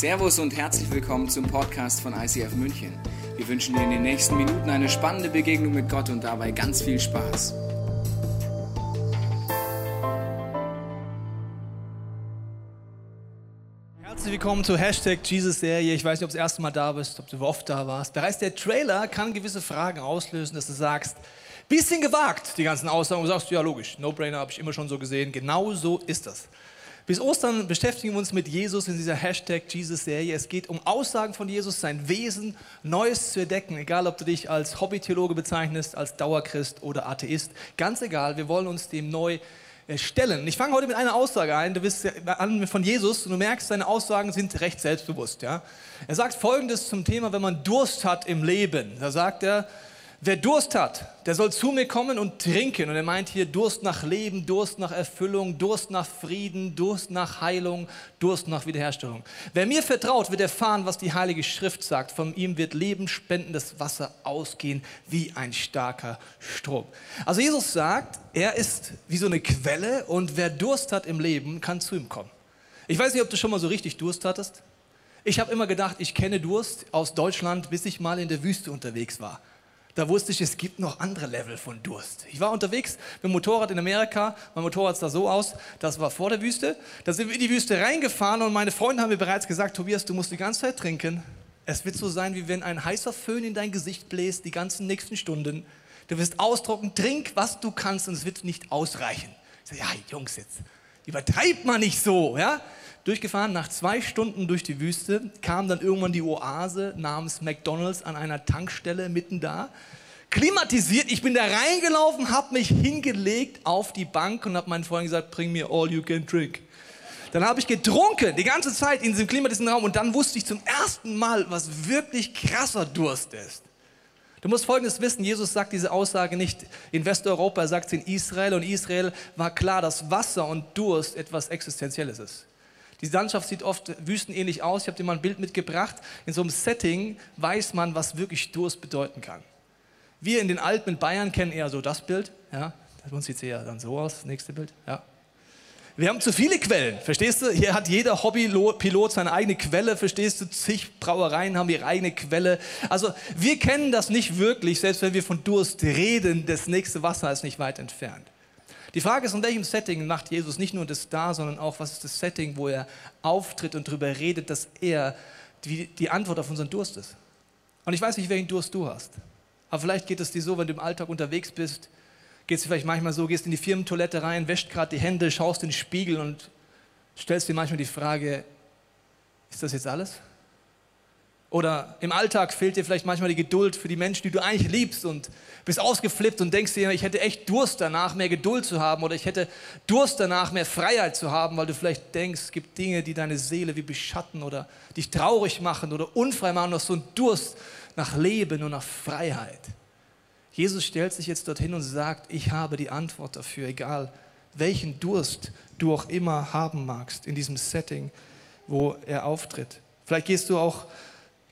Servus und herzlich willkommen zum Podcast von ICF München. Wir wünschen dir in den nächsten Minuten eine spannende Begegnung mit Gott und dabei ganz viel Spaß. Herzlich willkommen zur Hashtag Jesus-Serie. Ich weiß nicht, ob du das erste Mal da bist, ob du oft da warst. Bereits der Trailer kann gewisse Fragen auslösen, dass du sagst, bisschen gewagt, die ganzen Aussagen. Du sagst, ja logisch, No-Brainer habe ich immer schon so gesehen. Genau so ist das. Bis Ostern beschäftigen wir uns mit Jesus in dieser Hashtag Jesus-Serie. Es geht um Aussagen von Jesus, sein Wesen, Neues zu entdecken. Egal, ob du dich als Hobbytheologe bezeichnest, als Dauerchrist oder Atheist. Ganz egal, wir wollen uns dem neu äh, stellen. Ich fange heute mit einer Aussage ein. Du bist an von Jesus und du merkst, seine Aussagen sind recht selbstbewusst. Ja? Er sagt Folgendes zum Thema, wenn man Durst hat im Leben. Da sagt er, Wer Durst hat, der soll zu mir kommen und trinken. Und er meint hier Durst nach Leben, Durst nach Erfüllung, Durst nach Frieden, Durst nach Heilung, Durst nach Wiederherstellung. Wer mir vertraut, wird erfahren, was die Heilige Schrift sagt. Von ihm wird lebenspendendes Wasser ausgehen wie ein starker Strom. Also Jesus sagt, er ist wie so eine Quelle und wer Durst hat im Leben, kann zu ihm kommen. Ich weiß nicht, ob du schon mal so richtig Durst hattest. Ich habe immer gedacht, ich kenne Durst aus Deutschland, bis ich mal in der Wüste unterwegs war. Da wusste ich, es gibt noch andere Level von Durst. Ich war unterwegs mit dem Motorrad in Amerika. Mein Motorrad sah so aus, das war vor der Wüste. Da sind wir in die Wüste reingefahren und meine Freunde haben mir bereits gesagt, Tobias, du musst die ganze Zeit trinken. Es wird so sein, wie wenn ein heißer Föhn in dein Gesicht bläst, die ganzen nächsten Stunden. Du wirst ausdrucken, trink, was du kannst und es wird nicht ausreichen. Ich sage, ja, Jungs, jetzt übertreibt man nicht so, ja? Durchgefahren. Nach zwei Stunden durch die Wüste kam dann irgendwann die Oase namens McDonald's an einer Tankstelle mitten da. Klimatisiert, ich bin da reingelaufen, habe mich hingelegt auf die Bank und habe meinen Freunden gesagt, bring mir all you can drink. Dann habe ich getrunken, die ganze Zeit in diesem klimatisierten Raum und dann wusste ich zum ersten Mal, was wirklich krasser Durst ist. Du musst Folgendes wissen, Jesus sagt diese Aussage nicht in Westeuropa, er sagt es in Israel und Israel war klar, dass Wasser und Durst etwas Existenzielles ist. Die Landschaft sieht oft wüstenähnlich aus. Ich habe dir mal ein Bild mitgebracht. In so einem Setting weiß man, was wirklich Durst bedeuten kann. Wir in den Alpen in Bayern kennen eher so das Bild. Ja, uns sieht es eher dann so aus. Das nächste Bild. Ja. Wir haben zu viele Quellen, verstehst du? Hier hat jeder Hobbypilot seine eigene Quelle, verstehst du? Zig Brauereien haben ihre eigene Quelle. Also wir kennen das nicht wirklich, selbst wenn wir von Durst reden, das nächste Wasser ist nicht weit entfernt. Die Frage ist, in welchem Setting macht Jesus nicht nur das da, sondern auch, was ist das Setting, wo er auftritt und darüber redet, dass er die, die Antwort auf unseren Durst ist. Und ich weiß nicht, welchen Durst du hast. Aber vielleicht geht es dir so, wenn du im Alltag unterwegs bist, geht es dir vielleicht manchmal so, gehst in die Firmentoilette rein, wäscht gerade die Hände, schaust in den Spiegel und stellst dir manchmal die Frage, ist das jetzt alles? Oder im Alltag fehlt dir vielleicht manchmal die Geduld für die Menschen, die du eigentlich liebst und bist ausgeflippt und denkst dir, ich hätte echt Durst danach, mehr Geduld zu haben oder ich hätte Durst danach, mehr Freiheit zu haben, weil du vielleicht denkst, es gibt Dinge, die deine Seele wie beschatten oder dich traurig machen oder unfrei machen, noch so ein Durst nach Leben und nach Freiheit. Jesus stellt sich jetzt dorthin und sagt, ich habe die Antwort dafür, egal welchen Durst du auch immer haben magst in diesem Setting, wo er auftritt. Vielleicht gehst du auch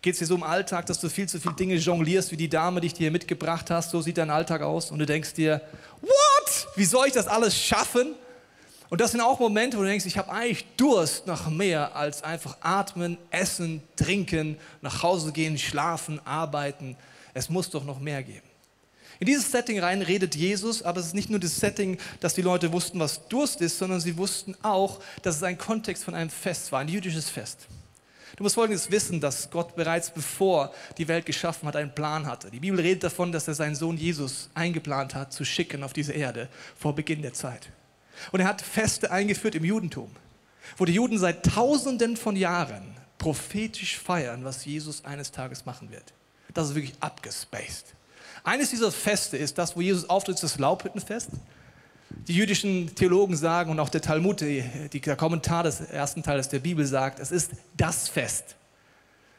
Geht es dir so im Alltag, dass du viel zu viele Dinge jonglierst, wie die Dame, die ich dir mitgebracht hast? So sieht dein Alltag aus. Und du denkst dir, what? Wie soll ich das alles schaffen? Und das sind auch Momente, wo du denkst, ich habe eigentlich Durst nach mehr als einfach atmen, essen, trinken, nach Hause gehen, schlafen, arbeiten. Es muss doch noch mehr geben. In dieses Setting rein redet Jesus, aber es ist nicht nur das Setting, dass die Leute wussten, was Durst ist, sondern sie wussten auch, dass es ein Kontext von einem Fest war, ein jüdisches Fest. Du musst Folgendes wissen, dass Gott bereits bevor die Welt geschaffen hat, einen Plan hatte. Die Bibel redet davon, dass er seinen Sohn Jesus eingeplant hat, zu schicken auf diese Erde vor Beginn der Zeit. Und er hat Feste eingeführt im Judentum, wo die Juden seit Tausenden von Jahren prophetisch feiern, was Jesus eines Tages machen wird. Das ist wirklich abgespaced. Eines dieser Feste ist das, wo Jesus auftritt, das Laubhüttenfest. Die jüdischen Theologen sagen und auch der Talmud, die, der Kommentar des ersten Teils der Bibel sagt, es ist das Fest.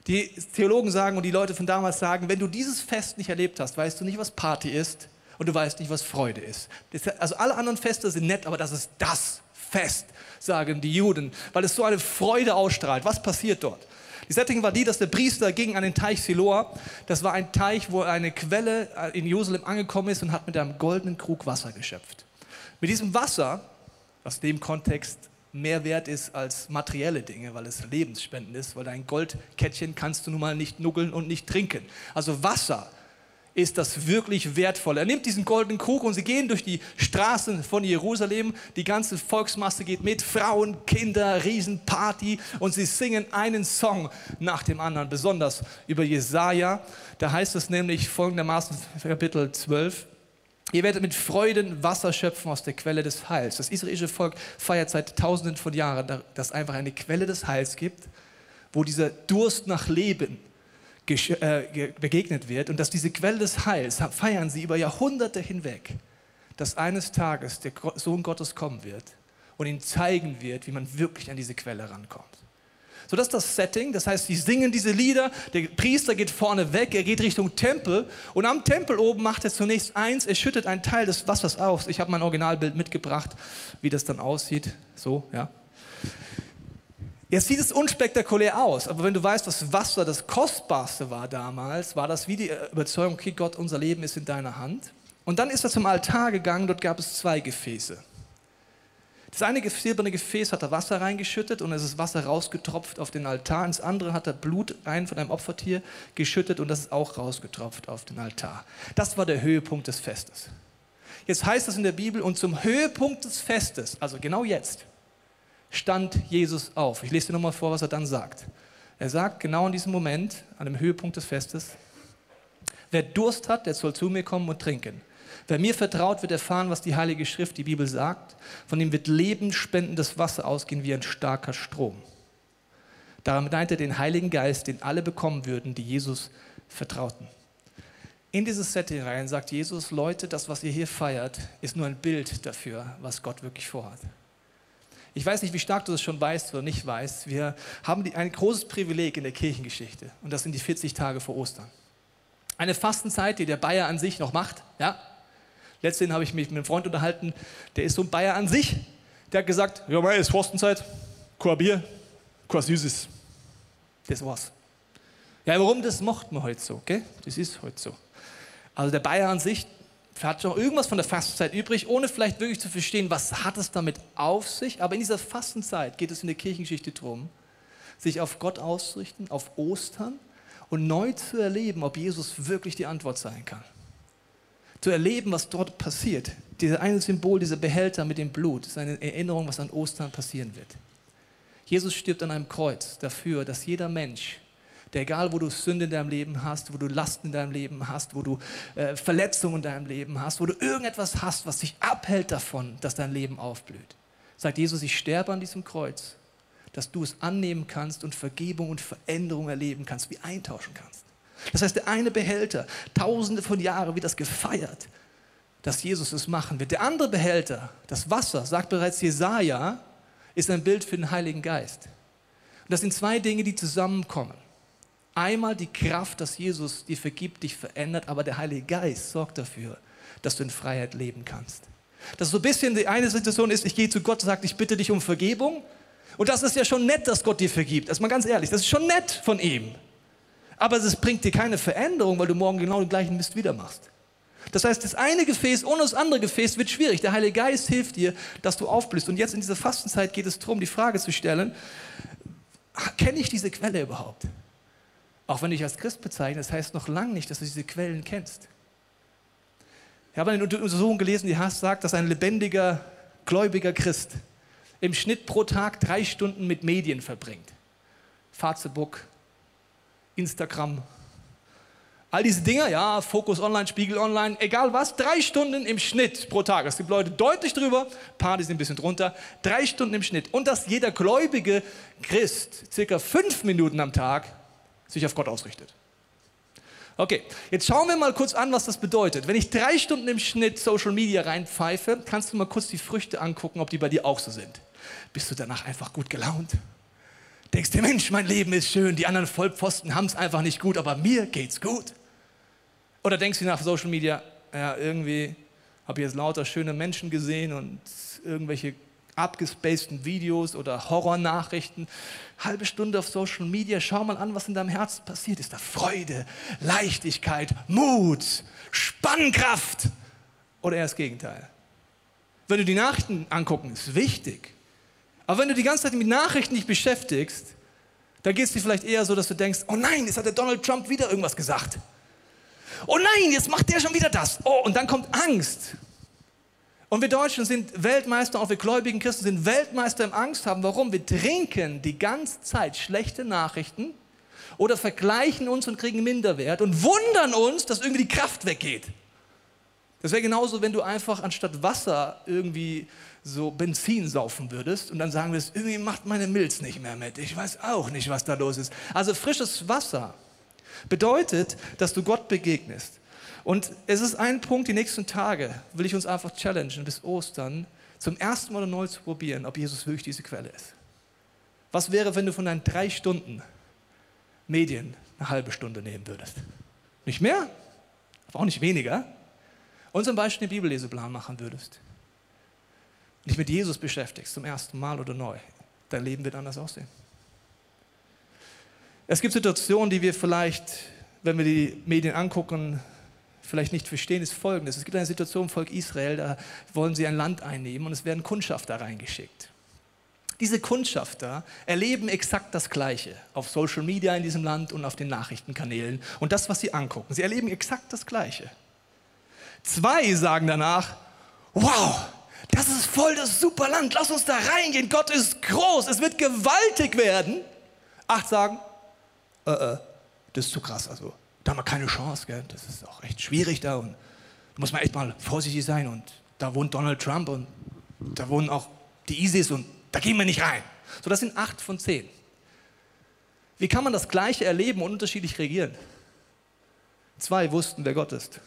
Die Theologen sagen und die Leute von damals sagen, wenn du dieses Fest nicht erlebt hast, weißt du nicht, was Party ist und du weißt nicht, was Freude ist. Also alle anderen Feste sind nett, aber das ist das Fest, sagen die Juden, weil es so eine Freude ausstrahlt. Was passiert dort? Die Setting war die, dass der Priester ging an den Teich Siloa. Das war ein Teich, wo eine Quelle in Jerusalem angekommen ist und hat mit einem goldenen Krug Wasser geschöpft. Mit diesem Wasser, was in dem Kontext mehr wert ist als materielle Dinge, weil es lebensspendend ist, weil dein Goldkettchen kannst du nun mal nicht nuggeln und nicht trinken. Also Wasser ist das wirklich Wertvolle. Er nimmt diesen goldenen Krug und sie gehen durch die Straßen von Jerusalem. Die ganze Volksmasse geht mit, Frauen, Kinder, Riesenparty und sie singen einen Song nach dem anderen, besonders über Jesaja. Da heißt es nämlich folgendermaßen, Kapitel 12. Ihr werdet mit Freuden Wasser schöpfen aus der Quelle des Heils. Das israelische Volk feiert seit tausenden von Jahren, dass es einfach eine Quelle des Heils gibt, wo dieser Durst nach Leben äh, begegnet wird und dass diese Quelle des Heils feiern sie über Jahrhunderte hinweg, dass eines Tages der Sohn Gottes kommen wird und ihnen zeigen wird, wie man wirklich an diese Quelle rankommt. So, das ist das Setting. Das heißt, sie singen diese Lieder. Der Priester geht vorne weg, er geht Richtung Tempel. Und am Tempel oben macht er zunächst eins: er schüttet einen Teil des Wassers aus. Ich habe mein Originalbild mitgebracht, wie das dann aussieht. So, ja. Jetzt sieht es unspektakulär aus, aber wenn du weißt, dass Wasser das Kostbarste war damals, war das wie die Überzeugung, okay, Gott, unser Leben ist in deiner Hand. Und dann ist er zum Altar gegangen, dort gab es zwei Gefäße. Das eine silberne Gefäß hat er Wasser reingeschüttet und es ist Wasser rausgetropft auf den Altar. Ins andere hat er Blut rein von einem Opfertier geschüttet und das ist auch rausgetropft auf den Altar. Das war der Höhepunkt des Festes. Jetzt heißt es in der Bibel, und zum Höhepunkt des Festes, also genau jetzt, stand Jesus auf. Ich lese dir nochmal vor, was er dann sagt. Er sagt genau in diesem Moment, an dem Höhepunkt des Festes, wer Durst hat, der soll zu mir kommen und trinken. Wer mir vertraut, wird erfahren, was die Heilige Schrift, die Bibel sagt. Von ihm wird lebensspendendes Wasser ausgehen wie ein starker Strom. Daran meint er den Heiligen Geist, den alle bekommen würden, die Jesus vertrauten. In dieses Setting rein sagt Jesus, Leute, das, was ihr hier feiert, ist nur ein Bild dafür, was Gott wirklich vorhat. Ich weiß nicht, wie stark du das schon weißt oder nicht weißt. Wir haben ein großes Privileg in der Kirchengeschichte und das sind die 40 Tage vor Ostern. Eine Fastenzeit, die der Bayer an sich noch macht. Ja? Letztendlich habe ich mich mit einem Freund unterhalten, der ist so ein Bayer an sich. Der hat gesagt, ja, mei, ist Fastenzeit, kein Bier, kein Süßes. Das war's. Ja, warum? Das macht man heute so, gell? Das ist heute so. Also der Bayer an sich, hat noch irgendwas von der Fastenzeit übrig, ohne vielleicht wirklich zu verstehen, was hat es damit auf sich. Aber in dieser Fastenzeit geht es in der Kirchengeschichte darum, sich auf Gott auszurichten, auf Ostern und neu zu erleben, ob Jesus wirklich die Antwort sein kann. Zu erleben, was dort passiert. Dieses eine Symbol, dieser Behälter mit dem Blut, ist eine Erinnerung, was an Ostern passieren wird. Jesus stirbt an einem Kreuz dafür, dass jeder Mensch der egal, wo du Sünde in deinem Leben hast, wo du Lasten in deinem Leben hast, wo du äh, Verletzungen in deinem Leben hast, wo du irgendetwas hast, was dich abhält davon, dass dein Leben aufblüht. Sagt Jesus, ich sterbe an diesem Kreuz, dass du es annehmen kannst und Vergebung und Veränderung erleben kannst, wie eintauschen kannst. Das heißt, der eine Behälter, tausende von Jahren wird das gefeiert, dass Jesus es machen wird. Der andere Behälter, das Wasser, sagt bereits Jesaja, ist ein Bild für den Heiligen Geist. Und das sind zwei Dinge, die zusammenkommen. Einmal die Kraft, dass Jesus dir vergibt, dich verändert, aber der Heilige Geist sorgt dafür, dass du in Freiheit leben kannst. Dass so ein bisschen die eine Situation ist, ich gehe zu Gott und sage, ich bitte dich um Vergebung. Und das ist ja schon nett, dass Gott dir vergibt. Das ist mal ganz ehrlich, das ist schon nett von ihm. Aber es bringt dir keine Veränderung, weil du morgen genau den gleichen Mist wieder machst. Das heißt, das eine Gefäß ohne das andere Gefäß wird schwierig. Der Heilige Geist hilft dir, dass du aufblühst. Und jetzt in dieser Fastenzeit geht es darum, die Frage zu stellen, kenne ich diese Quelle überhaupt? Auch wenn du dich als Christ bezeichnest, das heißt noch lange nicht, dass du diese Quellen kennst. Ich habe eine Untersuchung gelesen, die sagt, dass ein lebendiger, gläubiger Christ im Schnitt pro Tag drei Stunden mit Medien verbringt. Facebook, Instagram, all diese Dinge, ja, Fokus Online, Spiegel Online, egal was, drei Stunden im Schnitt pro Tag. Es gibt Leute deutlich drüber, die sind ein bisschen drunter, drei Stunden im Schnitt. Und dass jeder gläubige Christ circa fünf Minuten am Tag sich auf Gott ausrichtet. Okay, jetzt schauen wir mal kurz an, was das bedeutet. Wenn ich drei Stunden im Schnitt Social Media reinpfeife, kannst du mal kurz die Früchte angucken, ob die bei dir auch so sind. Bist du danach einfach gut gelaunt? Denkst du, Mensch, mein Leben ist schön, die anderen Vollpfosten haben es einfach nicht gut, aber mir geht's gut. Oder denkst du nach Social Media, ja, irgendwie habe ich jetzt lauter schöne Menschen gesehen und irgendwelche abgespaceden Videos oder Horrornachrichten. Halbe Stunde auf Social Media, schau mal an, was in deinem Herzen passiert. Ist da Freude, Leichtigkeit, Mut, Spannkraft oder eher das Gegenteil? Wenn du die Nachrichten angucken, ist wichtig. Aber wenn du die ganze Zeit mit Nachrichten dich beschäftigst, dann geht es dir vielleicht eher so, dass du denkst, oh nein, jetzt hat der Donald Trump wieder irgendwas gesagt. Oh nein, jetzt macht der schon wieder das. Oh, und dann kommt Angst. Und wir Deutschen sind Weltmeister, auch wir gläubigen Christen sind Weltmeister im Angst haben. Warum? Wir trinken die ganze Zeit schlechte Nachrichten oder vergleichen uns und kriegen Minderwert und wundern uns, dass irgendwie die Kraft weggeht. Das wäre genauso, wenn du einfach anstatt Wasser irgendwie so Benzin saufen würdest und dann sagen würdest, irgendwie macht meine Milz nicht mehr mit. Ich weiß auch nicht, was da los ist. Also frisches Wasser bedeutet, dass du Gott begegnest. Und es ist ein Punkt, die nächsten Tage will ich uns einfach challengen, bis Ostern zum ersten Mal neu zu probieren, ob Jesus wirklich diese Quelle ist. Was wäre, wenn du von deinen drei Stunden Medien eine halbe Stunde nehmen würdest? Nicht mehr, aber auch nicht weniger. Und zum Beispiel einen Bibelleseplan machen würdest. Dich mit Jesus beschäftigst, zum ersten Mal oder neu. Dein Leben wird anders aussehen. Es gibt Situationen, die wir vielleicht, wenn wir die Medien angucken, vielleicht nicht verstehen, ist folgendes. Es gibt eine Situation im Volk Israel, da wollen sie ein Land einnehmen und es werden Kundschafter reingeschickt. Diese Kundschafter erleben exakt das Gleiche auf Social Media in diesem Land und auf den Nachrichtenkanälen und das, was sie angucken. Sie erleben exakt das Gleiche. Zwei sagen danach, wow, das ist voll das super Land, lass uns da reingehen, Gott ist groß, es wird gewaltig werden. Acht sagen, äh, äh, das ist zu krass, also da haben wir keine Chance, gell? das ist auch echt schwierig da und da muss man echt mal vorsichtig sein und da wohnt Donald Trump und da wohnen auch die ISIS und da gehen wir nicht rein. So, das sind acht von zehn. Wie kann man das Gleiche erleben und unterschiedlich reagieren? Zwei wussten, wer Gott ist.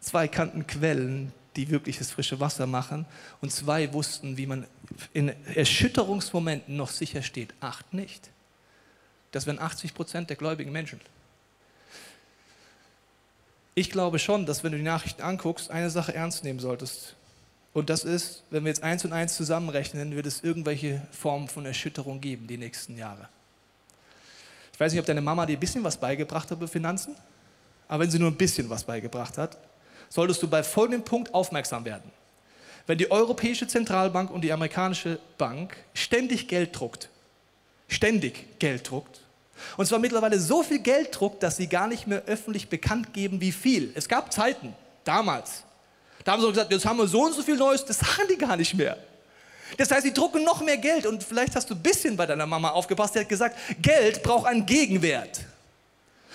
Zwei kannten Quellen, die wirklich das frische Wasser machen. Und zwei wussten, wie man in Erschütterungsmomenten noch sicher steht. Acht nicht. Das wären 80 Prozent der gläubigen Menschen. Ich glaube schon, dass wenn du die Nachrichten anguckst, eine Sache ernst nehmen solltest. Und das ist, wenn wir jetzt eins und eins zusammenrechnen, wird es irgendwelche Formen von Erschütterung geben die nächsten Jahre. Ich weiß nicht, ob deine Mama dir ein bisschen was beigebracht hat über Finanzen, aber wenn sie nur ein bisschen was beigebracht hat, solltest du bei folgendem Punkt aufmerksam werden. Wenn die Europäische Zentralbank und die amerikanische Bank ständig Geld druckt, ständig Geld druckt, und zwar mittlerweile so viel Geld druckt, dass sie gar nicht mehr öffentlich bekannt geben, wie viel. Es gab Zeiten, damals, da haben sie gesagt, jetzt haben wir so und so viel Neues, das sagen die gar nicht mehr. Das heißt, sie drucken noch mehr Geld und vielleicht hast du ein bisschen bei deiner Mama aufgepasst, die hat gesagt, Geld braucht einen Gegenwert.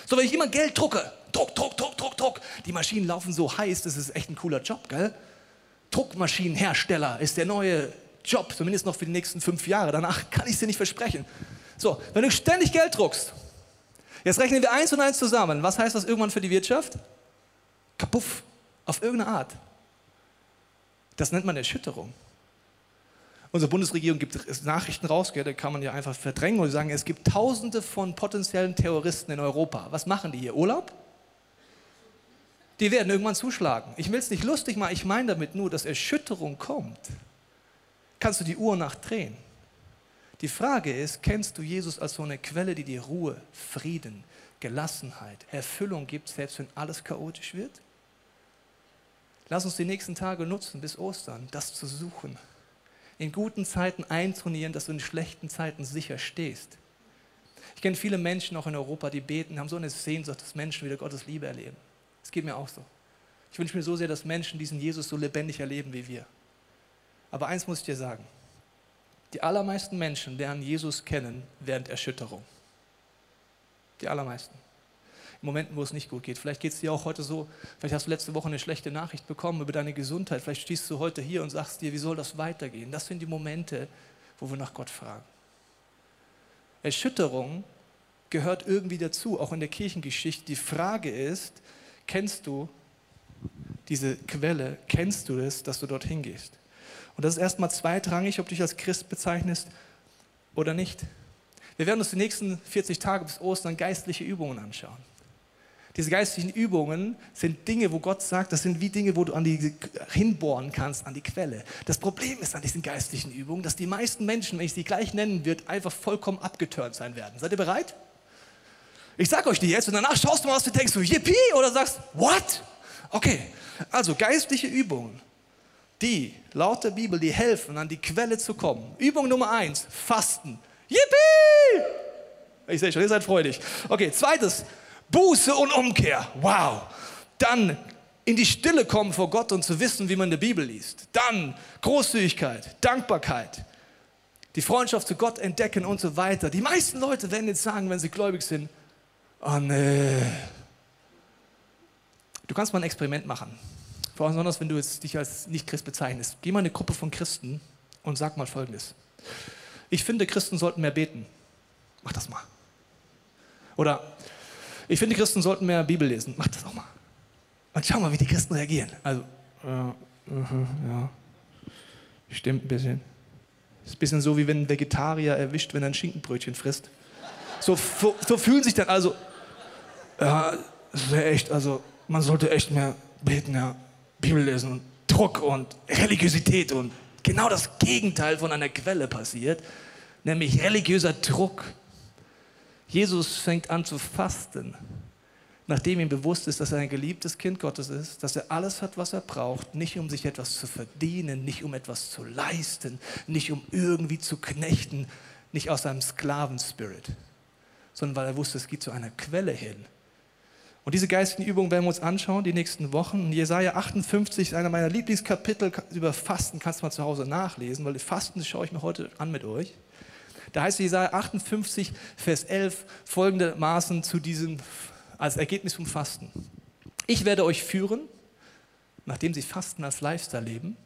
So, wenn ich immer Geld drucke, Druck, Druck, Druck, Druck, Druck, die Maschinen laufen so heiß, das ist echt ein cooler Job, gell? Druckmaschinenhersteller ist der neue Job, zumindest noch für die nächsten fünf Jahre. Danach kann ich es dir nicht versprechen. So, wenn du ständig Geld druckst, jetzt rechnen wir eins und eins zusammen. Was heißt das irgendwann für die Wirtschaft? Kapuff, auf irgendeine Art. Das nennt man Erschütterung. Unsere Bundesregierung gibt Nachrichten raus, da kann man ja einfach verdrängen und sagen, es gibt tausende von potenziellen Terroristen in Europa. Was machen die hier? Urlaub? Die werden irgendwann zuschlagen. Ich will es nicht lustig machen, ich meine damit nur, dass Erschütterung kommt. Kannst du die Uhr nachdrehen? Die Frage ist, kennst du Jesus als so eine Quelle, die dir Ruhe, Frieden, Gelassenheit, Erfüllung gibt, selbst wenn alles chaotisch wird? Lass uns die nächsten Tage nutzen bis Ostern, das zu suchen. In guten Zeiten eintrainieren, dass du in schlechten Zeiten sicher stehst. Ich kenne viele Menschen auch in Europa, die beten, haben so eine Sehnsucht, dass Menschen wieder Gottes Liebe erleben. Es geht mir auch so. Ich wünsche mir so sehr, dass Menschen diesen Jesus so lebendig erleben wie wir. Aber eins muss ich dir sagen. Die allermeisten Menschen lernen Jesus kennen während Erschütterung. Die allermeisten in Momenten, wo es nicht gut geht. Vielleicht geht es dir auch heute so, vielleicht hast du letzte Woche eine schlechte Nachricht bekommen über deine Gesundheit, vielleicht stehst du heute hier und sagst dir, wie soll das weitergehen? Das sind die Momente, wo wir nach Gott fragen. Erschütterung gehört irgendwie dazu, auch in der Kirchengeschichte. Die Frage ist, kennst du diese Quelle, kennst du es, dass du dorthin gehst? Und das ist erstmal zweitrangig, ob du dich als Christ bezeichnest oder nicht. Wir werden uns die nächsten 40 Tage bis Ostern geistliche Übungen anschauen. Diese geistlichen Übungen sind Dinge, wo Gott sagt, das sind wie Dinge, wo du an die hinbohren kannst, an die Quelle. Das Problem ist an diesen geistlichen Übungen, dass die meisten Menschen, wenn ich sie gleich nennen würde, einfach vollkommen abgeturnt sein werden. Seid ihr bereit? Ich sag euch die jetzt und danach schaust du mal, was du denkst, so yippie oder sagst, what? Okay, also geistliche Übungen. die laut der Bibel die helfen, an die Quelle zu kommen. Übung Nummer eins, Fasten. Yippie! Ich sehe schon, ihr seid freudig. Okay, zweites, Buße und Umkehr. Wow. Dann in die Stille kommen vor Gott und zu wissen, wie man der Bibel liest. Dann Großzügigkeit, Dankbarkeit, die Freundschaft zu Gott entdecken und so weiter. Die meisten Leute werden jetzt sagen, wenn sie gläubig sind, oh nee. Du kannst mal ein Experiment machen. Vor allem besonders, wenn du dich als Nicht-Christ bezeichnest. Geh mal in eine Gruppe von Christen und sag mal Folgendes. Ich finde, Christen sollten mehr beten. Mach das mal. Oder ich finde, Christen sollten mehr Bibel lesen. Mach das auch mal. Und schau mal, wie die Christen reagieren. Also, ja, uh, ja. Stimmt ein bisschen. Ist ein bisschen so, wie wenn ein Vegetarier erwischt, wenn er ein Schinkenbrötchen frisst. So, so fühlen sich dann also, ja, das wäre echt, also, man sollte echt mehr beten, ja, Bibel lesen und Druck und Religiosität und genau das Gegenteil von einer Quelle passiert, nämlich religiöser Druck. Jesus fängt an zu fasten, nachdem ihm bewusst ist, dass er ein geliebtes Kind Gottes ist, dass er alles hat, was er braucht, nicht um sich etwas zu verdienen, nicht um etwas zu leisten, nicht um irgendwie zu knechten, nicht aus seinem Sklavenspirit, sondern weil er wusste, es geht zu einer Quelle hin. Und diese geistigen Übungen werden wir uns anschauen die nächsten Wochen. Und Jesaja 58 ist einer meiner Lieblingskapitel über Fasten, kannst du mal zu Hause nachlesen, weil Fasten schaue ich mir heute an mit euch. Da heißt Jesaja 58, Vers 11 folgendermaßen zu diesem, als Ergebnis vom Fasten. Ich werde euch führen, nachdem sie Fasten als Lifestyle leben.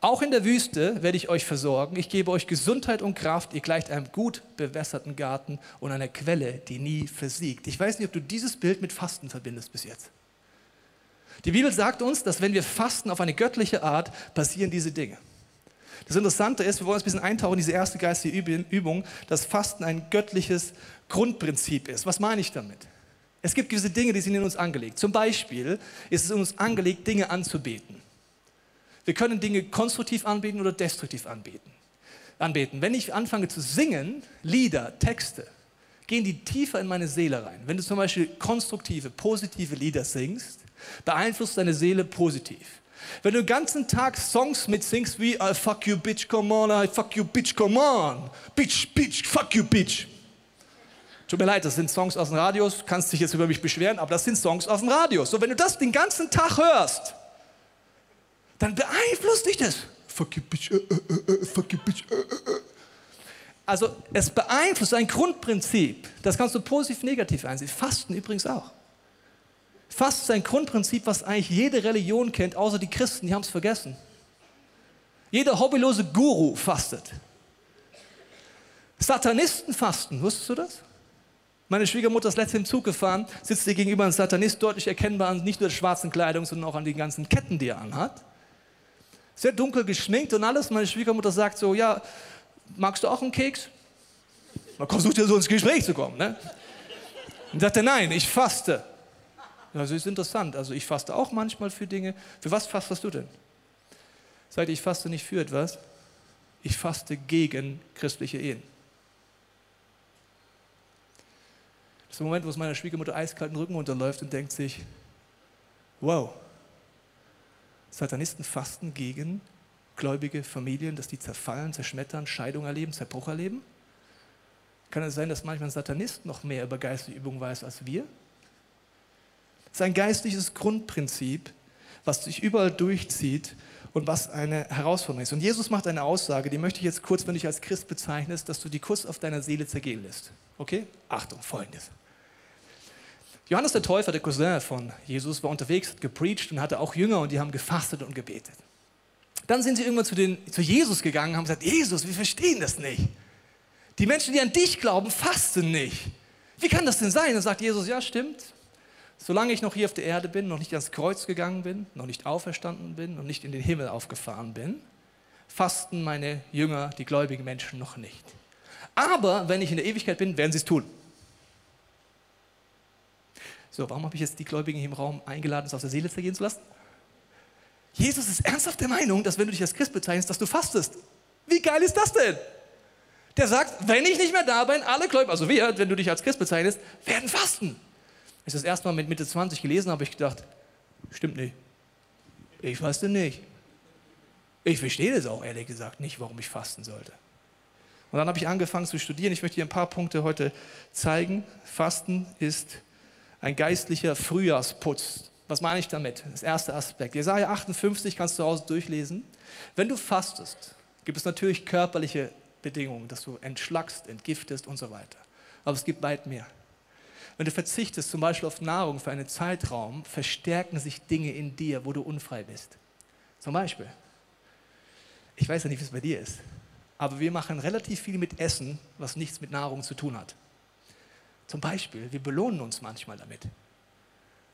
Auch in der Wüste werde ich euch versorgen. Ich gebe euch Gesundheit und Kraft. Ihr gleicht einem gut bewässerten Garten und einer Quelle, die nie versiegt. Ich weiß nicht, ob du dieses Bild mit Fasten verbindest bis jetzt. Die Bibel sagt uns, dass wenn wir fasten auf eine göttliche Art, passieren diese Dinge. Das Interessante ist, wir wollen uns ein bisschen eintauchen in diese erste geistige Übung, dass Fasten ein göttliches Grundprinzip ist. Was meine ich damit? Es gibt gewisse Dinge, die sind in uns angelegt. Zum Beispiel ist es in uns angelegt, Dinge anzubeten. Wir können Dinge konstruktiv anbeten oder destruktiv anbeten. anbeten. Wenn ich anfange zu singen, Lieder, Texte, gehen die tiefer in meine Seele rein. Wenn du zum Beispiel konstruktive, positive Lieder singst, beeinflusst deine Seele positiv. Wenn du den ganzen Tag Songs mitsingst wie I fuck you bitch, come on, I fuck you bitch, come on, bitch, bitch, fuck you bitch. Tut mir leid, das sind Songs aus dem Radios, kannst dich jetzt über mich beschweren, aber das sind Songs aus dem Radio. So, wenn du das den ganzen Tag hörst, dann beeinflusst dich das. Fuck you bitch, uh, uh, uh, fuck you bitch. Also es beeinflusst ein Grundprinzip. Das kannst du positiv, negativ einsehen. Fasten übrigens auch. Fasten ist ein Grundprinzip, was eigentlich jede Religion kennt, außer die Christen, die haben es vergessen. Jeder hobbylose Guru fastet. Satanisten fasten, wusstest du das? Meine Schwiegermutter ist letztens im Zug gefahren, sitzt hier gegenüber einem Satanist, deutlich erkennbar an nicht nur der schwarzen Kleidung, sondern auch an den ganzen Ketten, die er anhat. Sehr dunkel geschminkt und alles. Meine Schwiegermutter sagt so, ja, magst du auch einen Keks? Man versucht ja so ins Gespräch zu kommen. Ne? Und sagt er, nein, ich faste. Also ist interessant. Also ich faste auch manchmal für Dinge. Für was fastest du denn? Sagt, ich faste nicht für etwas. Ich faste gegen christliche Ehen. Das ist der Moment, wo es meiner Schwiegermutter eiskalten Rücken unterläuft und denkt sich, wow, Satanisten fasten gegen gläubige Familien, dass die zerfallen, zerschmettern, Scheidung erleben, Zerbruch erleben? Kann es sein, dass manchmal ein Satanist noch mehr über geistige Übungen weiß als wir? Es ist ein geistliches Grundprinzip, was sich überall durchzieht und was eine Herausforderung ist. Und Jesus macht eine Aussage, die möchte ich jetzt kurz, wenn du dich als Christ bezeichnest, dass du die kurz auf deiner Seele zergehen lässt. Okay? Achtung, folgendes. Johannes der Täufer, der Cousin von Jesus, war unterwegs, hat gepreacht und hatte auch Jünger und die haben gefastet und gebetet. Dann sind sie irgendwann zu, den, zu Jesus gegangen und haben gesagt, Jesus, wir verstehen das nicht. Die Menschen, die an dich glauben, fasten nicht. Wie kann das denn sein? Dann sagt Jesus, ja stimmt, Solange ich noch hier auf der Erde bin, noch nicht ans Kreuz gegangen bin, noch nicht auferstanden bin und nicht in den Himmel aufgefahren bin, fasten meine Jünger, die gläubigen Menschen, noch nicht. Aber wenn ich in der Ewigkeit bin, werden sie es tun. So, warum habe ich jetzt die Gläubigen hier im Raum eingeladen, es aus der Seele zergehen zu lassen? Jesus ist ernsthaft der Meinung, dass wenn du dich als Christ bezeichnest, dass du fastest. Wie geil ist das denn? Der sagt, wenn ich nicht mehr da bin, alle Gläubigen, also wir, wenn du dich als Christ bezeichnest, werden fasten. Als ich das erste Mal mit Mitte 20 gelesen habe, ich gedacht, stimmt nicht. Ich faste nicht. Ich verstehe das auch ehrlich gesagt nicht, warum ich fasten sollte. Und dann habe ich angefangen zu studieren. Ich möchte dir ein paar Punkte heute zeigen. Fasten ist ein geistlicher Frühjahrsputz. Was meine ich damit? Das erste Aspekt. Jesaja 58 kannst du zu Hause durchlesen. Wenn du fastest, gibt es natürlich körperliche Bedingungen, dass du entschlackst, entgiftest und so weiter. Aber es gibt weit mehr. Wenn du verzichtest, zum Beispiel auf Nahrung für einen Zeitraum, verstärken sich Dinge in dir, wo du unfrei bist. Zum Beispiel, ich weiß ja nicht, wie es bei dir ist, aber wir machen relativ viel mit Essen, was nichts mit Nahrung zu tun hat. Zum Beispiel, wir belohnen uns manchmal damit.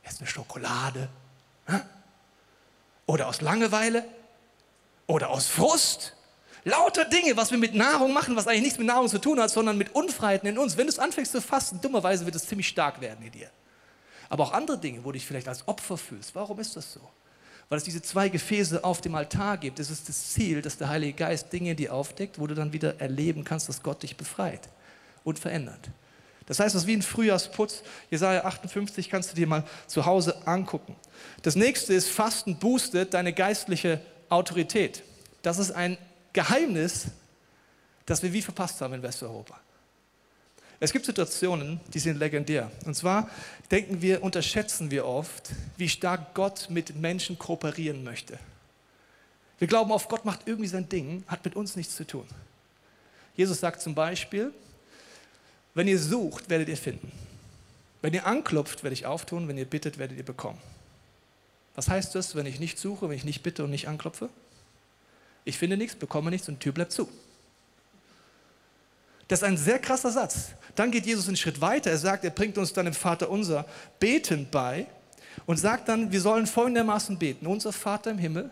Jetzt eine Schokolade. Oder aus Langeweile. Oder aus Frust. Lauter Dinge, was wir mit Nahrung machen, was eigentlich nichts mit Nahrung zu tun hat, sondern mit Unfreiheiten in uns. Wenn du es anfängst zu fasten, dummerweise wird es ziemlich stark werden in dir. Aber auch andere Dinge, wo du dich vielleicht als Opfer fühlst. Warum ist das so? Weil es diese zwei Gefäße auf dem Altar gibt. Es ist das Ziel, dass der Heilige Geist Dinge in dir aufdeckt, wo du dann wieder erleben kannst, dass Gott dich befreit und verändert. Das heißt, es ist wie ein Frühjahrsputz. Jesaja 58 kannst du dir mal zu Hause angucken. Das nächste ist, Fasten boostet deine geistliche Autorität. Das ist ein Geheimnis, das wir wie verpasst haben in Westeuropa. Es gibt Situationen, die sind legendär. Und zwar denken wir, unterschätzen wir oft, wie stark Gott mit Menschen kooperieren möchte. Wir glauben oft, Gott macht irgendwie sein Ding, hat mit uns nichts zu tun. Jesus sagt zum Beispiel, wenn ihr sucht, werdet ihr finden. Wenn ihr anklopft, werde ich auftun. Wenn ihr bittet, werdet ihr bekommen. Was heißt das, wenn ich nicht suche, wenn ich nicht bitte und nicht anklopfe? Ich finde nichts, bekomme nichts und die Tür bleibt zu. Das ist ein sehr krasser Satz. Dann geht Jesus einen Schritt weiter. Er sagt, er bringt uns dann im Vater unser Beten bei und sagt dann, wir sollen folgendermaßen beten. Unser Vater im Himmel,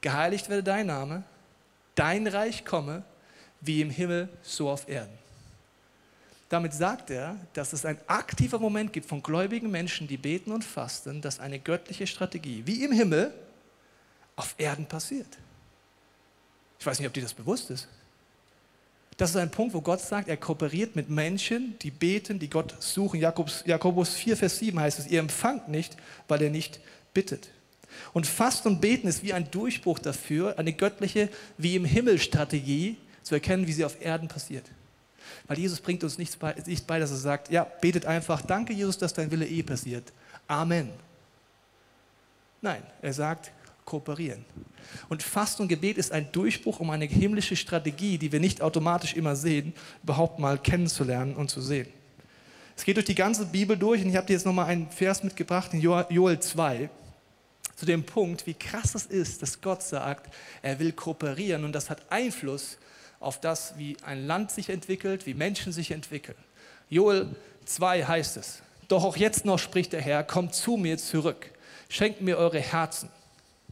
geheiligt werde dein Name, dein Reich komme, wie im Himmel, so auf Erden. Damit sagt er, dass es ein aktiver Moment gibt von gläubigen Menschen, die beten und fasten, dass eine göttliche Strategie, wie im Himmel, auf Erden passiert. Ich weiß nicht, ob dir das bewusst ist. Das ist ein Punkt, wo Gott sagt, er kooperiert mit Menschen, die beten, die Gott suchen. Jakobus, Jakobus 4, Vers 7 heißt es, ihr empfangt nicht, weil ihr nicht bittet. Und Fasten und Beten ist wie ein Durchbruch dafür, eine göttliche, wie im Himmel Strategie zu erkennen, wie sie auf Erden passiert. Weil Jesus bringt uns nichts bei, nicht bei, dass er sagt, ja, betet einfach, danke Jesus, dass dein Wille eh passiert. Amen. Nein, er sagt, kooperieren. Und Fasten und Gebet ist ein Durchbruch, um eine himmlische Strategie, die wir nicht automatisch immer sehen, überhaupt mal kennenzulernen und zu sehen. Es geht durch die ganze Bibel durch und ich habe dir jetzt nochmal einen Vers mitgebracht in Joel 2 zu dem Punkt, wie krass es ist, dass Gott sagt, er will kooperieren und das hat Einfluss auf das, wie ein Land sich entwickelt, wie Menschen sich entwickeln. Joel 2 heißt es, doch auch jetzt noch spricht der Herr, kommt zu mir zurück, schenkt mir eure Herzen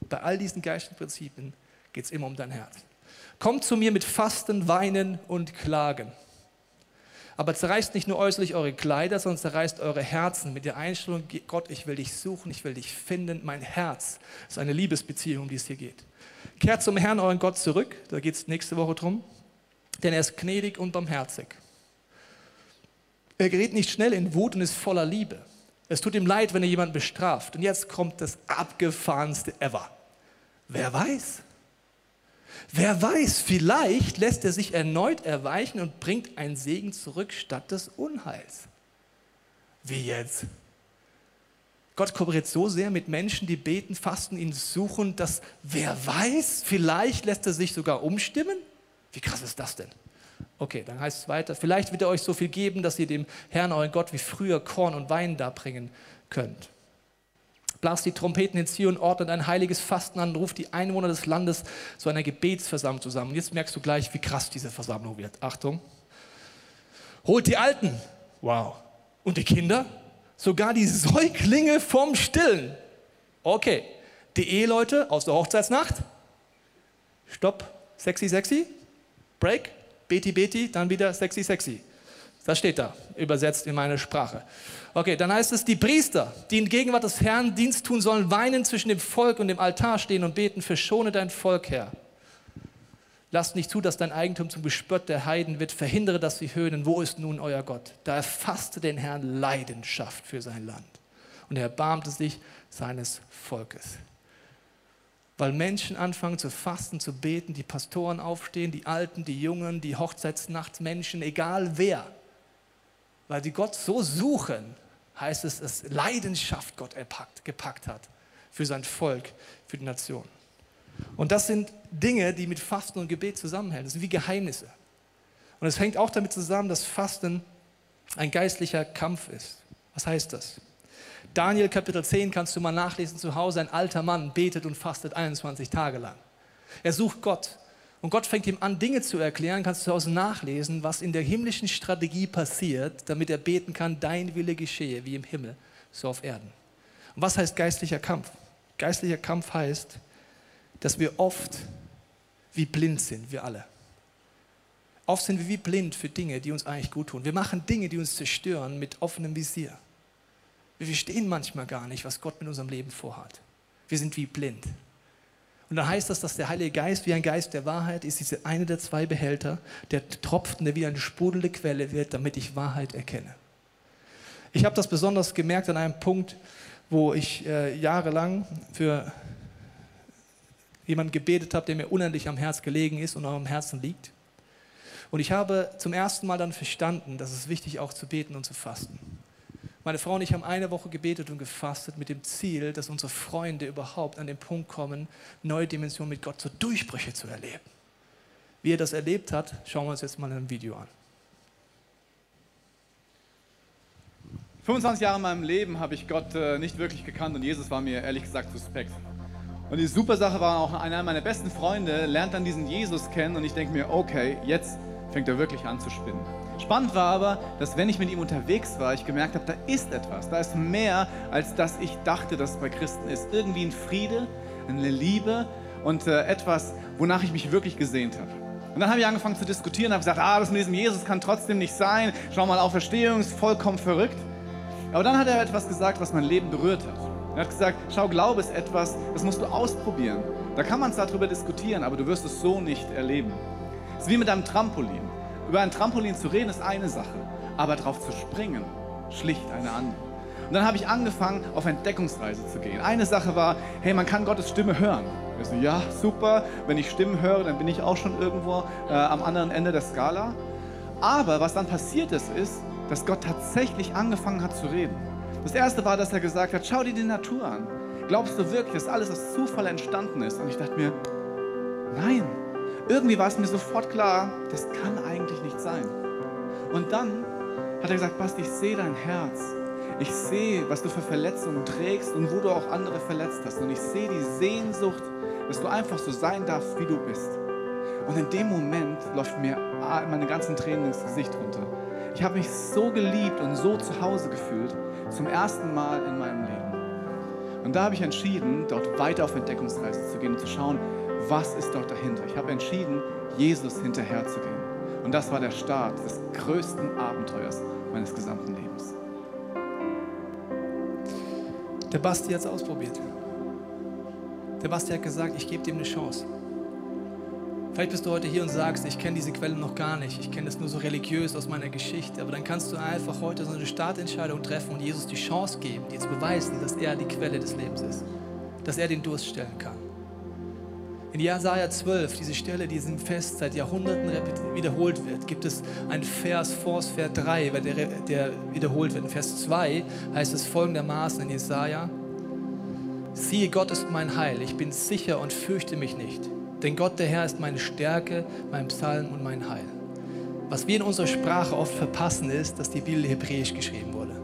bei all diesen geistlichen Prinzipien geht es immer um dein Herz. Kommt zu mir mit Fasten, Weinen und Klagen. Aber zerreißt nicht nur äußerlich eure Kleider, sondern zerreißt eure Herzen mit der Einstellung, Gott, ich will dich suchen, ich will dich finden. Mein Herz ist eine Liebesbeziehung, um die es hier geht. Kehrt zum Herrn, euren Gott, zurück. Da geht es nächste Woche drum. Denn er ist gnädig und barmherzig. Er gerät nicht schnell in Wut und ist voller Liebe. Es tut ihm leid, wenn er jemanden bestraft. Und jetzt kommt das abgefahrenste ever. Wer weiß? Wer weiß, vielleicht lässt er sich erneut erweichen und bringt einen Segen zurück statt des Unheils. Wie jetzt? Gott kooperiert so sehr mit Menschen, die beten, fasten, ihn suchen, dass wer weiß, vielleicht lässt er sich sogar umstimmen? Wie krass ist das denn? Okay, dann heißt es weiter, vielleicht wird er euch so viel geben, dass ihr dem Herrn, euren Gott, wie früher Korn und Wein darbringen könnt. Blast die Trompeten in Zion, ordnet ein heiliges Fasten an, ruft die Einwohner des Landes zu einer Gebetsversammlung zusammen. Und jetzt merkst du gleich, wie krass diese Versammlung wird. Achtung. Holt die Alten. Wow. Und die Kinder? Sogar die Säuglinge vom Stillen. Okay. Die Eheleute aus der Hochzeitsnacht. Stopp. Sexy, sexy. Break. Beti, Beti, dann wieder sexy, sexy. Das steht da, übersetzt in meine Sprache. Okay, dann heißt es, die Priester, die in Gegenwart des Herrn Dienst tun sollen, weinen zwischen dem Volk und dem Altar stehen und beten, verschone dein Volk, Herr. Lasst nicht zu, dass dein Eigentum zum Gespött der Heiden wird. Verhindere, dass sie höhnen. Wo ist nun euer Gott? Da erfasste den Herrn Leidenschaft für sein Land und er erbarmte sich seines Volkes. Weil Menschen anfangen zu fasten, zu beten, die Pastoren aufstehen, die Alten, die Jungen, die Hochzeitsnachtsmenschen, egal wer. Weil die Gott so suchen, heißt es, dass Leidenschaft Gott erpackt, gepackt hat für sein Volk, für die Nation. Und das sind Dinge, die mit Fasten und Gebet zusammenhängen. Das sind wie Geheimnisse. Und es hängt auch damit zusammen, dass Fasten ein geistlicher Kampf ist. Was heißt das? Daniel Kapitel 10 kannst du mal nachlesen zu Hause. Ein alter Mann betet und fastet 21 Tage lang. Er sucht Gott. Und Gott fängt ihm an, Dinge zu erklären, kannst du zu Hause nachlesen, was in der himmlischen Strategie passiert, damit er beten kann, dein Wille geschehe, wie im Himmel, so auf Erden. Und was heißt geistlicher Kampf? Geistlicher Kampf heißt, dass wir oft wie blind sind, wir alle. Oft sind wir wie blind für Dinge, die uns eigentlich gut tun. Wir machen Dinge, die uns zerstören, mit offenem Visier. Wir verstehen manchmal gar nicht, was Gott mit unserem Leben vorhat. Wir sind wie blind. Und dann heißt das, dass der Heilige Geist wie ein Geist der Wahrheit ist, diese eine der zwei Behälter, der tropft und der wie eine sprudelnde Quelle wird, damit ich Wahrheit erkenne. Ich habe das besonders gemerkt an einem Punkt, wo ich äh, jahrelang für jemanden gebetet habe, der mir unendlich am Herz gelegen ist und auch am Herzen liegt. Und ich habe zum ersten Mal dann verstanden, dass es wichtig auch zu beten und zu fasten. Meine Frau und ich haben eine Woche gebetet und gefastet mit dem Ziel, dass unsere Freunde überhaupt an den Punkt kommen, neue Dimensionen mit Gott, so Durchbrüche zu erleben. Wie er das erlebt hat, schauen wir uns jetzt mal in einem Video an. 25 Jahre in meinem Leben habe ich Gott äh, nicht wirklich gekannt und Jesus war mir ehrlich gesagt suspekt. Und die super Sache war auch, einer meiner besten Freunde lernt dann diesen Jesus kennen und ich denke mir, okay, jetzt fängt er wirklich an zu spinnen. Spannend war aber, dass wenn ich mit ihm unterwegs war, ich gemerkt habe, da ist etwas, da ist mehr, als dass ich dachte, dass es bei Christen ist. Irgendwie ein Friede, eine Liebe und äh, etwas, wonach ich mich wirklich gesehnt habe. Und dann habe ich angefangen zu diskutieren, habe gesagt, ah, das mit diesem Jesus kann trotzdem nicht sein. Schau mal, Auferstehung ist vollkommen verrückt. Aber dann hat er etwas gesagt, was mein Leben berührt hat. Er hat gesagt, schau, Glaube ist etwas, das musst du ausprobieren. Da kann man zwar darüber diskutieren, aber du wirst es so nicht erleben. Es ist wie mit einem Trampolin. Über ein Trampolin zu reden ist eine Sache, aber darauf zu springen, schlicht eine andere. Und dann habe ich angefangen, auf Entdeckungsreise zu gehen. Eine Sache war, hey, man kann Gottes Stimme hören. Ich so, ja, super, wenn ich Stimmen höre, dann bin ich auch schon irgendwo äh, am anderen Ende der Skala. Aber was dann passiert ist, ist, dass Gott tatsächlich angefangen hat zu reden. Das erste war, dass er gesagt hat, schau dir die Natur an. Glaubst du wirklich, dass alles aus Zufall entstanden ist? Und ich dachte mir, nein. Irgendwie war es mir sofort klar, das kann eigentlich nicht sein. Und dann hat er gesagt, Basti, ich sehe dein Herz. Ich sehe, was du für Verletzungen trägst und wo du auch andere verletzt hast. Und ich sehe die Sehnsucht, dass du einfach so sein darfst, wie du bist. Und in dem Moment läuft mir meine ganzen Tränen ins Gesicht runter. Ich habe mich so geliebt und so zu Hause gefühlt zum ersten Mal in meinem Leben. Und da habe ich entschieden, dort weiter auf Entdeckungsreise zu gehen und zu schauen, was ist dort dahinter. Ich habe entschieden, Jesus hinterher zu gehen. Und das war der Start des größten Abenteuers meines gesamten Lebens. Der Basti hat es ausprobiert. Der Basti hat gesagt, ich gebe dem eine Chance. Vielleicht bist du heute hier und sagst, ich kenne diese Quelle noch gar nicht, ich kenne das nur so religiös aus meiner Geschichte, aber dann kannst du einfach heute so eine Startentscheidung treffen und Jesus die Chance geben, dir zu beweisen, dass er die Quelle des Lebens ist, dass er den Durst stellen kann. In Jesaja 12, diese Stelle, die im Fest seit Jahrhunderten wiederholt wird, gibt es einen Vers vor Vers 3, der, der wiederholt wird. In Vers 2 heißt es folgendermaßen in Jesaja: Siehe, Gott ist mein Heil, ich bin sicher und fürchte mich nicht. Denn Gott, der Herr, ist meine Stärke, mein Psalm und mein Heil. Was wir in unserer Sprache oft verpassen, ist, dass die Bibel hebräisch geschrieben wurde.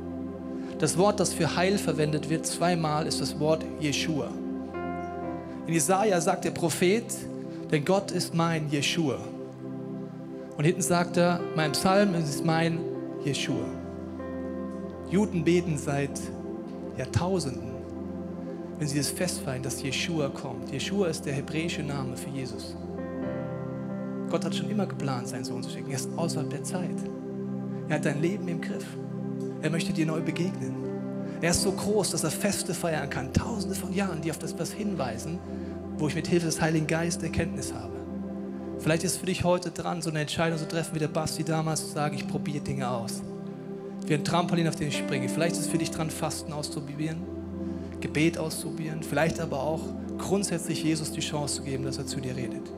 Das Wort, das für Heil verwendet wird, zweimal ist das Wort Jeshua. In Jesaja sagt der Prophet, denn Gott ist mein Jeshua. Und hinten sagt er, mein Psalm ist mein Jeshua. Juden beten seit Jahrtausenden wenn sie das festfeiern, dass Jeshua kommt. Jeshua ist der hebräische Name für Jesus. Gott hat schon immer geplant, seinen Sohn zu schicken. Er ist außerhalb der Zeit. Er hat dein Leben im Griff. Er möchte dir neu begegnen. Er ist so groß, dass er Feste feiern kann. Tausende von Jahren, die auf das was hinweisen, wo ich mit Hilfe des Heiligen Geistes Erkenntnis habe. Vielleicht ist es für dich heute dran, so eine Entscheidung zu treffen wie der Basti damals, zu sagen, ich probiere Dinge aus. Wie ein Trampolin, auf den ich springe. Vielleicht ist es für dich dran, Fasten auszuprobieren Gebet auszuprobieren, vielleicht aber auch grundsätzlich Jesus die Chance zu geben, dass er zu dir redet.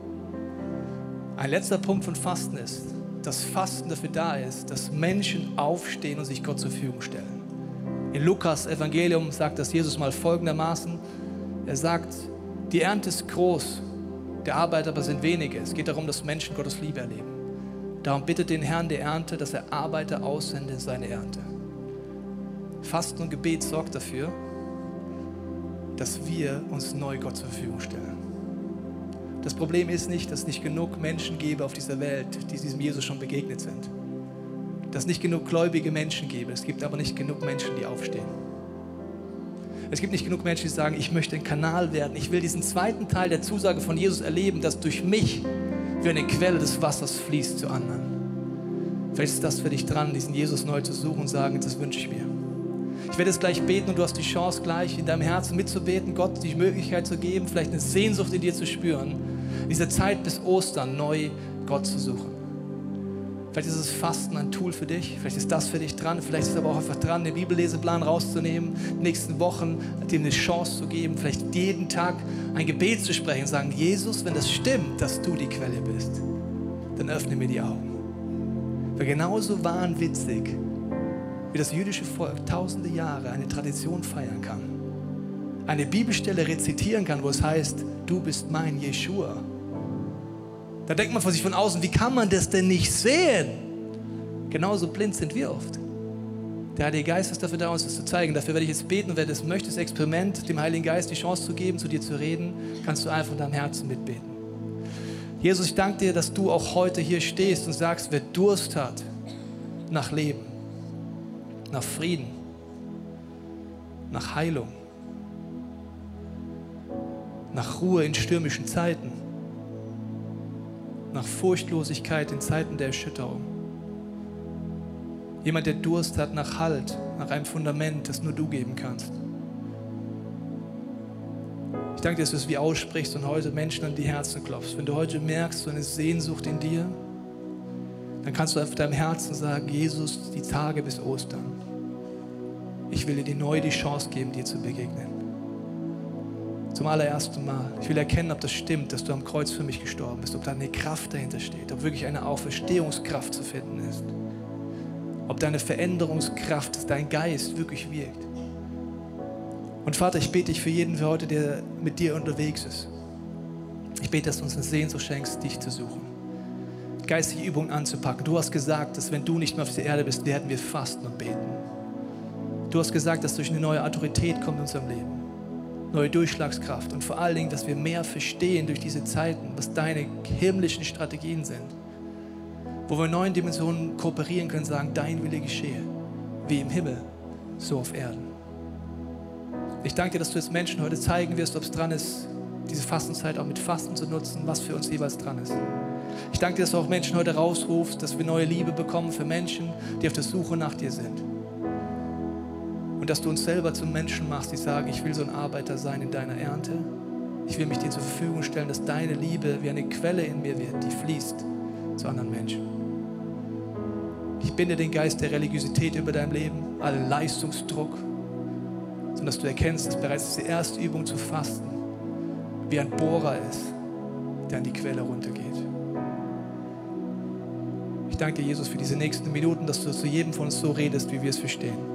Ein letzter Punkt von Fasten ist, dass Fasten dafür da ist, dass Menschen aufstehen und sich Gott zur Verfügung stellen. In Lukas Evangelium sagt das Jesus mal folgendermaßen, er sagt, die Ernte ist groß, der Arbeiter aber sind wenige. Es geht darum, dass Menschen Gottes Liebe erleben. Darum bittet den Herrn der Ernte, dass er Arbeiter aussende in seine Ernte. Fasten und Gebet sorgt dafür, dass wir uns neu Gott zur Verfügung stellen. Das Problem ist nicht, dass es nicht genug Menschen gäbe auf dieser Welt, die diesem Jesus schon begegnet sind. Dass nicht genug gläubige Menschen gäbe. Es gibt aber nicht genug Menschen, die aufstehen. Es gibt nicht genug Menschen, die sagen, ich möchte ein Kanal werden. Ich will diesen zweiten Teil der Zusage von Jesus erleben, dass durch mich wie eine Quelle des Wassers fließt zu anderen. Vielleicht ist das für dich dran, diesen Jesus neu zu suchen und sagen, das wünsche ich mir. Ich werde jetzt gleich beten und du hast die Chance, gleich in deinem Herzen mitzubeten, Gott die Möglichkeit zu geben, vielleicht eine Sehnsucht in dir zu spüren, in dieser Zeit bis Ostern neu Gott zu suchen. Vielleicht ist das Fasten ein Tool für dich, vielleicht ist das für dich dran, vielleicht ist es aber auch einfach dran, den Bibelleseplan rauszunehmen, nächsten Wochen dir eine Chance zu geben, vielleicht jeden Tag ein Gebet zu sprechen und sagen, Jesus, wenn das stimmt, dass du die Quelle bist, dann öffne mir die Augen. Weil genauso wahnwitzig, wie das jüdische Volk tausende Jahre eine Tradition feiern kann, eine Bibelstelle rezitieren kann, wo es heißt, du bist mein Jeshua. Da denkt man von sich von außen, wie kann man das denn nicht sehen? Genauso blind sind wir oft. Der Heilige Geist ist dafür da, uns das zu zeigen. Dafür werde ich jetzt beten und wer das möchte, das Experiment, dem Heiligen Geist die Chance zu geben, zu dir zu reden, kannst du einfach in deinem Herzen mitbeten. Jesus, ich danke dir, dass du auch heute hier stehst und sagst, wer Durst hat nach Leben, nach Frieden, nach Heilung, nach Ruhe in stürmischen Zeiten, nach Furchtlosigkeit in Zeiten der Erschütterung. Jemand, der Durst hat nach Halt, nach einem Fundament, das nur du geben kannst. Ich danke dir, dass du es wie aussprichst und heute Menschen an die Herzen klopfst. Wenn du heute merkst, so eine Sehnsucht in dir, dann kannst du einfach deinem Herzen sagen, Jesus, die Tage bis Ostern, ich will dir neu die Chance geben, dir zu begegnen. Zum allerersten Mal. Ich will erkennen, ob das stimmt, dass du am Kreuz für mich gestorben bist, ob da eine Kraft dahinter steht, ob wirklich eine Auferstehungskraft zu finden ist, ob deine Veränderungskraft, dein Geist wirklich wirkt. Und Vater, ich bete dich für jeden für heute, der mit dir unterwegs ist. Ich bete, dass du uns eine Sehnsucht schenkst, dich zu suchen. Geistige Übungen anzupacken. Du hast gesagt, dass wenn du nicht mehr auf der Erde bist, werden wir fasten und beten. Du hast gesagt, dass durch eine neue Autorität kommt in unserem Leben. Neue Durchschlagskraft und vor allen Dingen, dass wir mehr verstehen durch diese Zeiten, was deine himmlischen Strategien sind. Wo wir in neuen Dimensionen kooperieren können, sagen, dein Wille geschehe. Wie im Himmel, so auf Erden. Ich danke dir, dass du jetzt Menschen heute zeigen wirst, ob es dran ist, diese Fastenzeit auch mit Fasten zu nutzen, was für uns jeweils dran ist. Ich danke dir, dass du auch Menschen heute rausrufst, dass wir neue Liebe bekommen für Menschen, die auf der Suche nach dir sind. Und dass du uns selber zum Menschen machst, die sagen, ich will so ein Arbeiter sein in deiner Ernte. Ich will mich dir zur Verfügung stellen, dass deine Liebe wie eine Quelle in mir wird, die fließt zu anderen Menschen. Ich binde den Geist der Religiosität über dein Leben, allen Leistungsdruck, sondern dass du erkennst, dass bereits die erste Übung zu fasten wie ein Bohrer ist, der an die Quelle runtergeht. Ich danke dir, Jesus, für diese nächsten Minuten, dass du zu jedem von uns so redest, wie wir es verstehen.